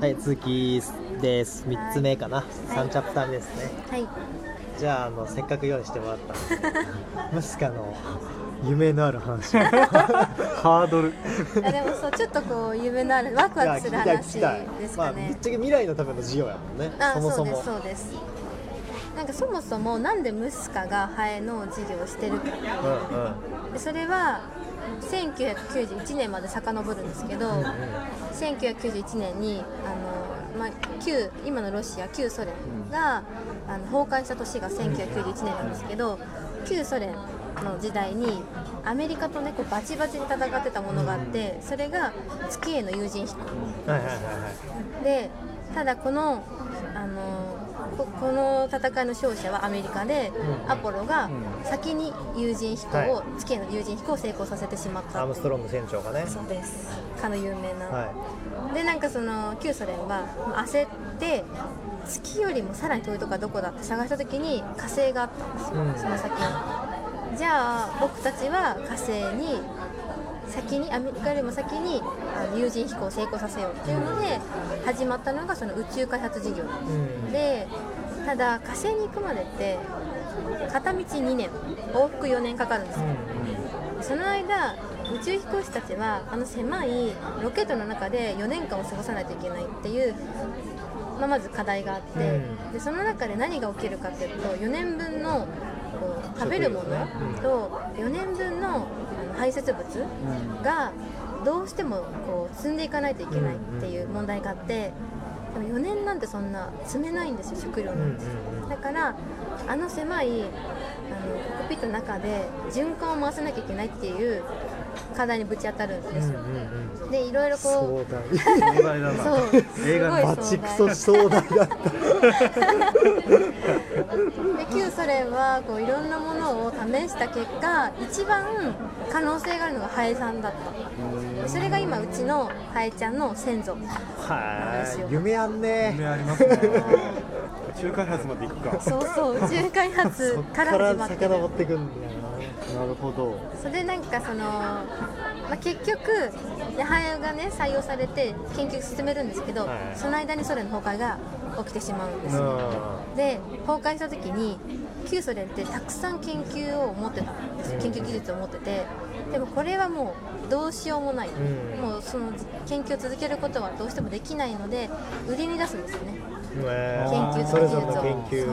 はい、続きです。3つ目かな。い3チャプター目ですね。はいじゃあ、あの、せっかく用意してもらったムスカの夢のある話。ハードルあでもそうちょっとこう夢のあるワクワクする話ですまあ、かねぶっちゃけ未来のための授業やもんね。あそもそも。うですそうですなんかそもそもなんでムスカがハエの授業をしてるかうんうん。でそれは1991年まで遡るんですけど、1991年にあの、まあ、旧今のロシア旧ソ連が、あの崩壊した年が1991年なんですけど旧ソ連の時代にアメリカとねこうバチバチに戦ってたものがあってそれが月への有人飛行。はいはいはいはい。でただこのあのここの戦いの勝者はアメリカで、うん。アポロが先に有人飛行を、は月への有人飛行を成功させてしまった。アームストロング船長がね。そうです。かの有名な、はでなんかその旧ソ連は焦って月よりもさらに遠いとこはどこだって探した時に火星があったんですよ、うん。その先にじゃあ僕たちは火星に先にアメリカよりも先にあの有人飛行を成功させようっていうので始まったのがその宇宙開発事業なんですい。うん。でただ火星に行くまでって片道2年往復4年かかるんですよその間宇宙飛行士たちはあの狭いロケットの中で4年間を過ごさないといけないっていう、まあ、まず課題があって、うんでその中で何が起きるかっていうと4年分のこう食べるものと4年分のあの排泄物がどうしてもこう積んでいかないといけないっていう問題があってでも4年なんてそんな積めないんですよ食料うんなんて。だからあの狭いあのコックピットの中で循環を回さなきゃいけないっていう課題にぶち当たるんですよ、うんうんでいろいろこ壮大。う壮大だなそう映画のすごいバチクソ壮大だった。で旧ソ連はこういろんなものを試した結果一番可能性があるのがハエさんだったでそれが今うちのハエちゃんの先祖はい。夢あんね。夢ありますね宇宙開発まで行くか。そうそう宇宙開発かからら始まってってくんだよな。るほど。それでなんかその、まあ、結局でハエがね採用されて研究進めるんですけど、はい。その間にソ連の崩壊が起きてしまうんです。で崩壊した時に旧ソ連ってたくさん研究を持ってたんです。よ研究技術を持ってて。でもこれはもうどうしようもない、うん。もうその研究を続けることはどうしてもできないので売りに出すんですよねね研究それぞれの研究。そ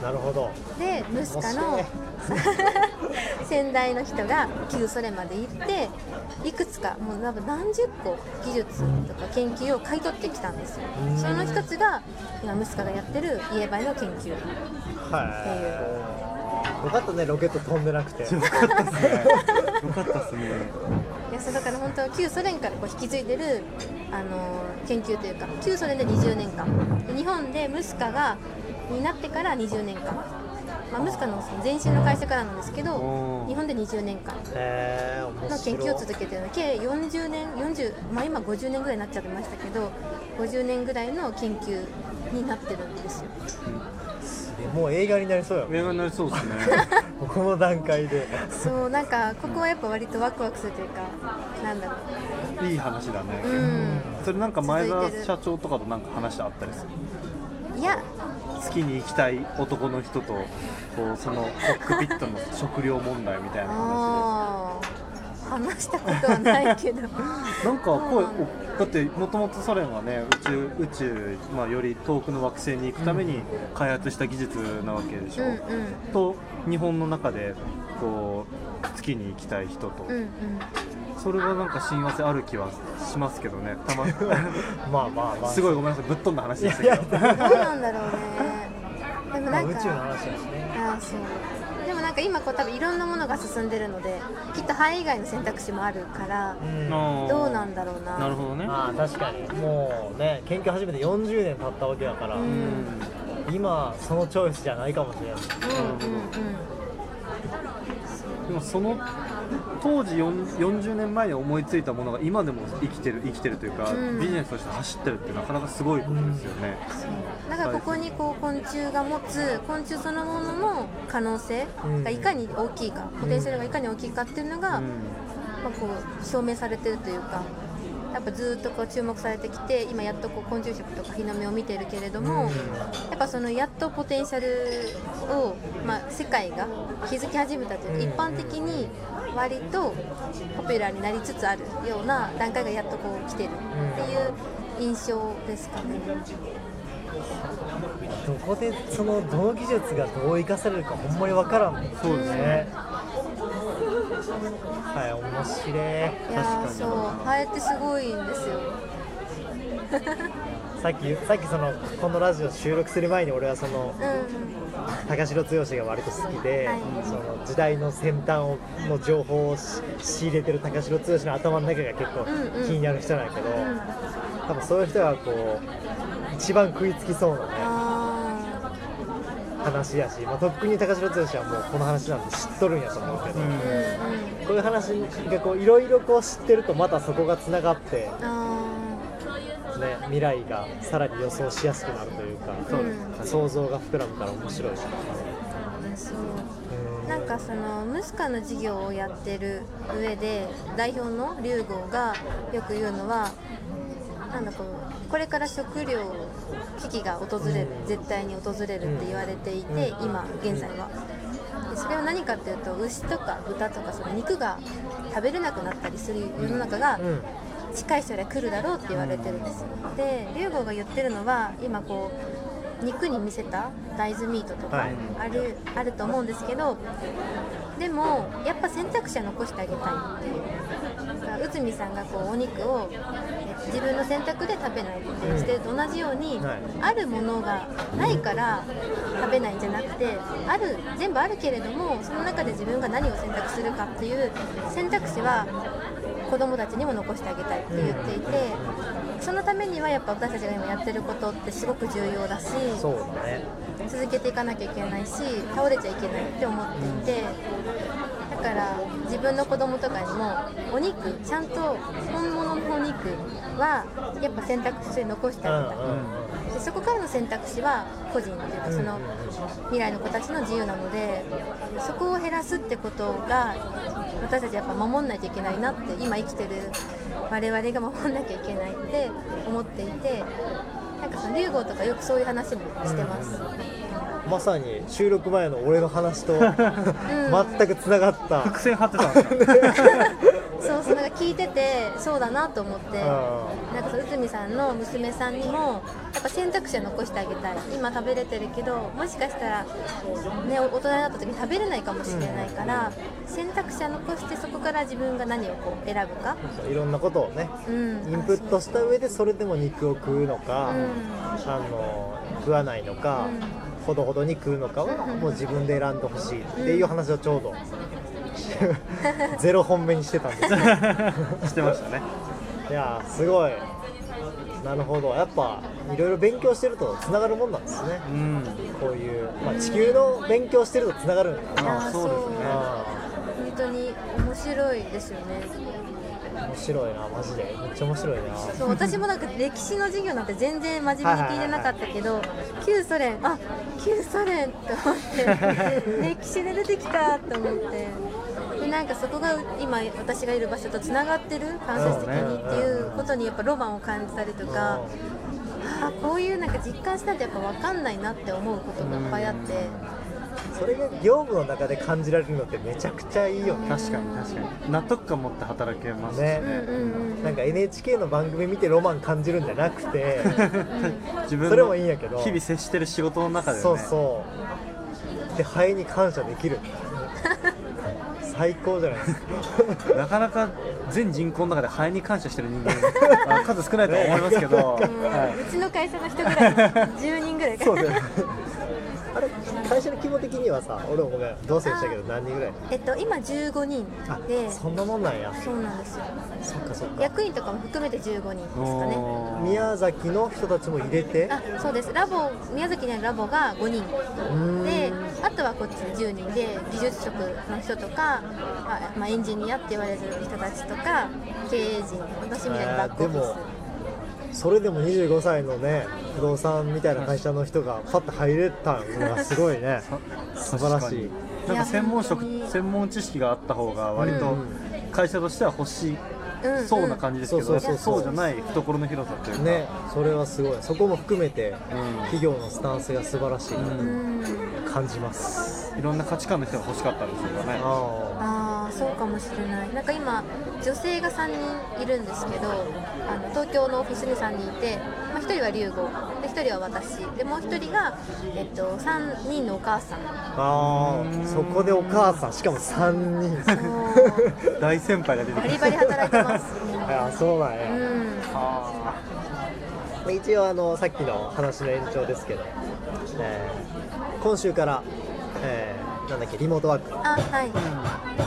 う。なるほど。でムスカの面 先代の人が旧ソ連まで行っていくつかもう多分何十個技術とか研究を買い取ってきたんですよ。うん。その一つが今ムスカがやってるイエバイの研究。はい。よかったねロケット飛んでなくて。よかったっすね。よかったっすね。いやそうだから本当は旧ソ連からこう引き継いでる、あのー研究というか旧ソ連で20年間。で日本でムスカがになってから20年間、まあ、ムスカのその前身の会社からなんですけど日本で20年間。の研究を続けてるの。で計40年40、まあ、今50年ぐらいになっちゃってましたけど50年ぐらいの研究になってるんですよ。もう映画になりそうよ。映画になりそうですね この段階で。そうなんかここはやっぱ割とワクワクするというかなんだろいい話だね。ううん。それなんか前澤社長とかとなんか話あったりする？いや。月に行きたい男の人とこうそのコックピットの食料問題みたいな話ああ話したことはないけど。で なんか声おだってもともとソ連はね宇宙宇宙、まあ、より遠くの惑星に行くために開発した技術なわけでしょ、うんうん。と日本の中でこう月に行きたい人と、うんうん。それはなんか親和性ある気はしますけどね。たま まあまあまあ。すごいごめんなさい。ぶっ飛んだ話でしたけど。どうなんだろうね。でもまあなんか宇宙の話だしね。ああそうでもなんか今こう多分いろんなものが進んでるのできっと肺以外の選択肢もあるからどうなんだろうな。なるほどね。まあ確かに。もうね研究始めて40年経ったわけだから、うん。今そのチョイスじゃないかもしれない。うんうんうん。でもその当時4 40年前に思いついたものが今でも生きてる生きてるというか、うん。ビジネスとして走ってるってなかなかすごいことですよね、だからここにこう昆虫が持つ昆虫そのものの可能性がいかに大きいか、ポテンシャルがいかに大きいかっていうのが、うん。まあ、こう証明されてるというかやっぱずっとこう注目されてきて今やっとこう昆虫食とか日の目を見てるけれども、やっぱそのやっとポテンシャルを、まあ、世界が気づき始めたというか、一般的に割とポピュラーになりつつあるような段階がやっとこう来てるっていう印象ですかね。どこでそのどの技術がどう生かされるかほんまに分からんもんそうですねはい面白いいやーそうハエってすごいんですよ。さっきさっきそのこのラジオ収録する前に俺はそのうん高城剛が割と好きで、はい。その時代の先端をの情報をし仕入れてる高城剛の頭の中が結構うんうん。気になる人なんやけど、うん。多分そういう人がこう一番食いつきそうなねあ話やし、まあ、とっくに高城剛はもうこの話なんて知っとるんやと思うけど、うんこういう話がいろいろこう知ってるとまたそこがつながって、あね、未来がさらに予想しやすくなるというか、そうです想像が膨らむから面白いそうなんかそのムスカの事業をやってる上で代表の龍郷がよく言うのはなんだこうこれから食料危機が訪れる絶対に訪れるって言われていて今現在は。でそれは何かっていうと牛とか豚とかその肉が食べれなくなったりする世の中がうん近い将来来るだろうって言われてるんですよ。で龍郷が言ってるのは今こう肉に見せた大豆ミートとかはい。ある,、あると思うんですけどでもやっぱ選択肢は残してあげたいっていう。だから内海さんがこうお肉をえ自分の選択で食べないってしてると同じように、はい。あるものがないから食べないんじゃなくてある全部あるけれどもその中で自分が何を選択するかっていう選択肢は子供たちにも残してあげたいって言っていてそのためにはやっぱ私たちが今やってることってすごく重要だしね。続けていかなきゃいけないし倒れちゃいけないって思っていてだから自分の子供とかにもお肉ちゃんと本物のお肉はやっぱ選択肢に残してあげたい。うんうんでそこからの選択肢は個人っていうかその未来の子たちの自由なのでそこを減らすってことが私たちやっぱ守んないといけないなって今生きてる我々が守んなきゃいけないって思っていてなんかその龍郷とかよくそういう話もしてます。まさに収録前の俺の話と 全くつながった、伏線張ってたんですかそうそうなんか聞いててそうだなと思って。うなんかその内海さんの娘さんにもやっぱ選択肢は残してあげたい。今食べれてるけどもしかしたら、ね、大人になった時に食べれないかもしれないから、選択肢は残してそこから自分が何をこう選ぶか、んいろんなことをねうん、インプットした上でそれでも肉を食うのか、うん。あの食わないのか、ほどほどに食うのかはもう自分で選んでほしいっていう話をちょうど、ゼロ本目にしてたんです。よ してましたね。いやーすごい。なるほど。やっぱいろいろ勉強してるとつながるもんなんですね。うん。こういう、まあ、地球の勉強してるとつながるんだな。あそうですね。あ本当に面白いですよね。ー面白いなマジで。めっちゃ面白いな。そう私もなんか歴史の授業なんて全然真面目に聞いてなかったけど旧ソ連あ旧ソ連って思って 歴史で出てきたって思ってでなんかそこが今私がいる場所とつながってる間接的にっていうことにやっぱロマンを感じたりとかあこういうなんか実感したってやっぱ分かんないなって思うことがいっぱいあって。それが業務の中で感じられるのってめちゃくちゃいいよね。確かに確かに。納得感持って働けますしね。うんうんうんなんか NHK の番組見てロマン感じるんじゃなくて 自分それものいいんやけど。日々接してる仕事の中でね。そうそう。でハエに感謝できる最高じゃないですか。なかなか全人口の中でハエに感謝してる人間 あ数少ないとは思いますけど、うん。はうちの会社の人ぐらい10人ぐらいかそうだよねあれ会社の規模的にはさ俺もごめん同棲したけど何人ぐらいえっと今15人あでそんなもんなんや。そうなんですよ。そっかそっか。役員とかも含めて15人い、ですかね。宮崎の人たちも入れて？あそうです。ラボ宮崎にあるラボが5人。ん。であとはこっち10人で技術職の人とか、あまあ、エンジニアって言われる人たちとか経営陣私みたいなバックオフィえーでもそれでも25歳のね不動産みたいな会社の人がパッと入れたのがすごいね。素晴らしい。なんか専門職専門知識があった方が割とうん。会社としては欲しいうんそうな感じですけど、そうじゃない懐の広さというか、ねそれはすごい。そこも含めてうん。企業のスタンスが素晴らしい感じます、いろんな価値観の人が欲しかったんですよね。あああそうかもしれない。なんか今女性が3人いるんですけどあの東京のオフィスに3人いて、まあ、1人は龍吾で1人は私。でもう1人が、えっと、3人のお母さん。ーあーそこでお母さんしかも3人。大先輩が出てきバリバリ働いてます。あそうなんや、うん。は一応あのさっきの話の延長ですけど、えー今週から、えーなんだっけリモートワーク。あはい。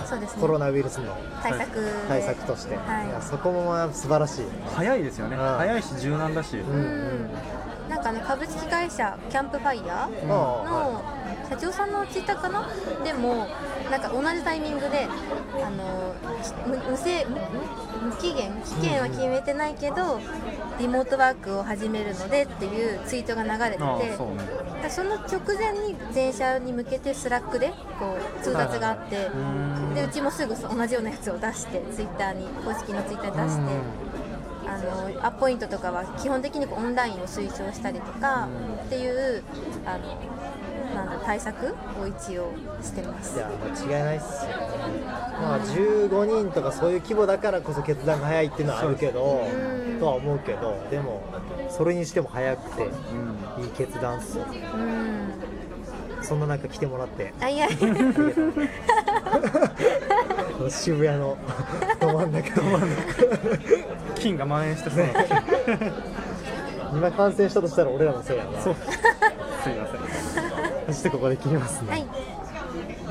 そうですね。コロナウイルスの。対策。で対策として、はい。いやそこもまあ素晴らしい、あ早いですよね、うん。早いし柔軟だし、うんうん。なんかね株式会社キャンプファイヤーあの社長さんのツイッターかなでもなんか同じタイミングであの無無制無無期限期限は決めてないけどリモートワークを始めるのでっていうツイートが流れててそうね。の直前に全社に向けてスラックでこう通達があってでうちもすぐ同じようなやつを出してツイッターに公式のツイッターに出して。あのアポイントとかは基本的にオンラインを推奨したりとかっていうあのなんだ対策を一応してます。いや間違いないっすよ、まあ15人とかそういう規模だからこそ決断が早いっていうのはあるけどうんとは思うけどでもそれにしても早くてうん。いい決断っすよ。うん。そんな中来てもらって。あいや。渋谷のど真ん中。ど真ん中。菌が蔓延してそう。な今感染したとしたら俺らのせいやな。そう。すいません。そしてここで切りますね、はい